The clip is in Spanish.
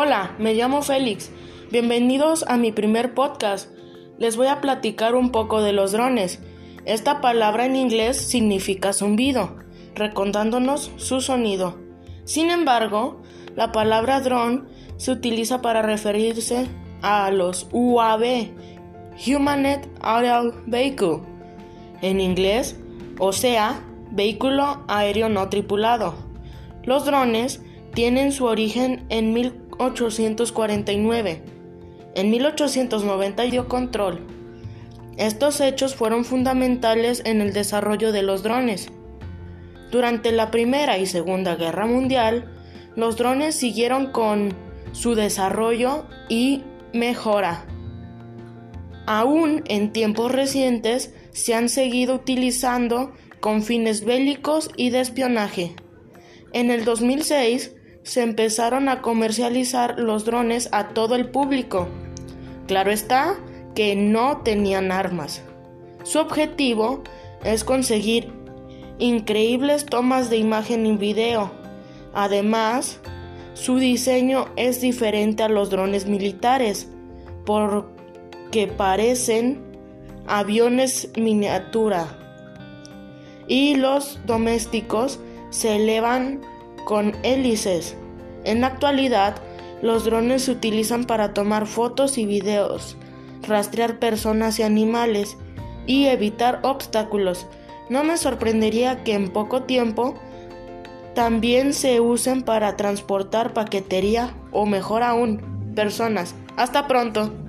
Hola, me llamo Félix. Bienvenidos a mi primer podcast. Les voy a platicar un poco de los drones. Esta palabra en inglés significa zumbido, recordándonos su sonido. Sin embargo, la palabra drone se utiliza para referirse a los UAV, Humaned Aerial Vehicle, en inglés, o sea, vehículo aéreo no tripulado. Los drones tienen su origen en 1849. En 1890 dio control. Estos hechos fueron fundamentales en el desarrollo de los drones. Durante la Primera y Segunda Guerra Mundial, los drones siguieron con su desarrollo y mejora. Aún en tiempos recientes se han seguido utilizando con fines bélicos y de espionaje. En el 2006 se empezaron a comercializar los drones a todo el público. Claro está que no tenían armas. Su objetivo es conseguir increíbles tomas de imagen y video. Además, su diseño es diferente a los drones militares porque parecen aviones miniatura y los domésticos se elevan con hélices. En la actualidad, los drones se utilizan para tomar fotos y videos, rastrear personas y animales y evitar obstáculos. No me sorprendería que en poco tiempo también se usen para transportar paquetería o mejor aún, personas. Hasta pronto.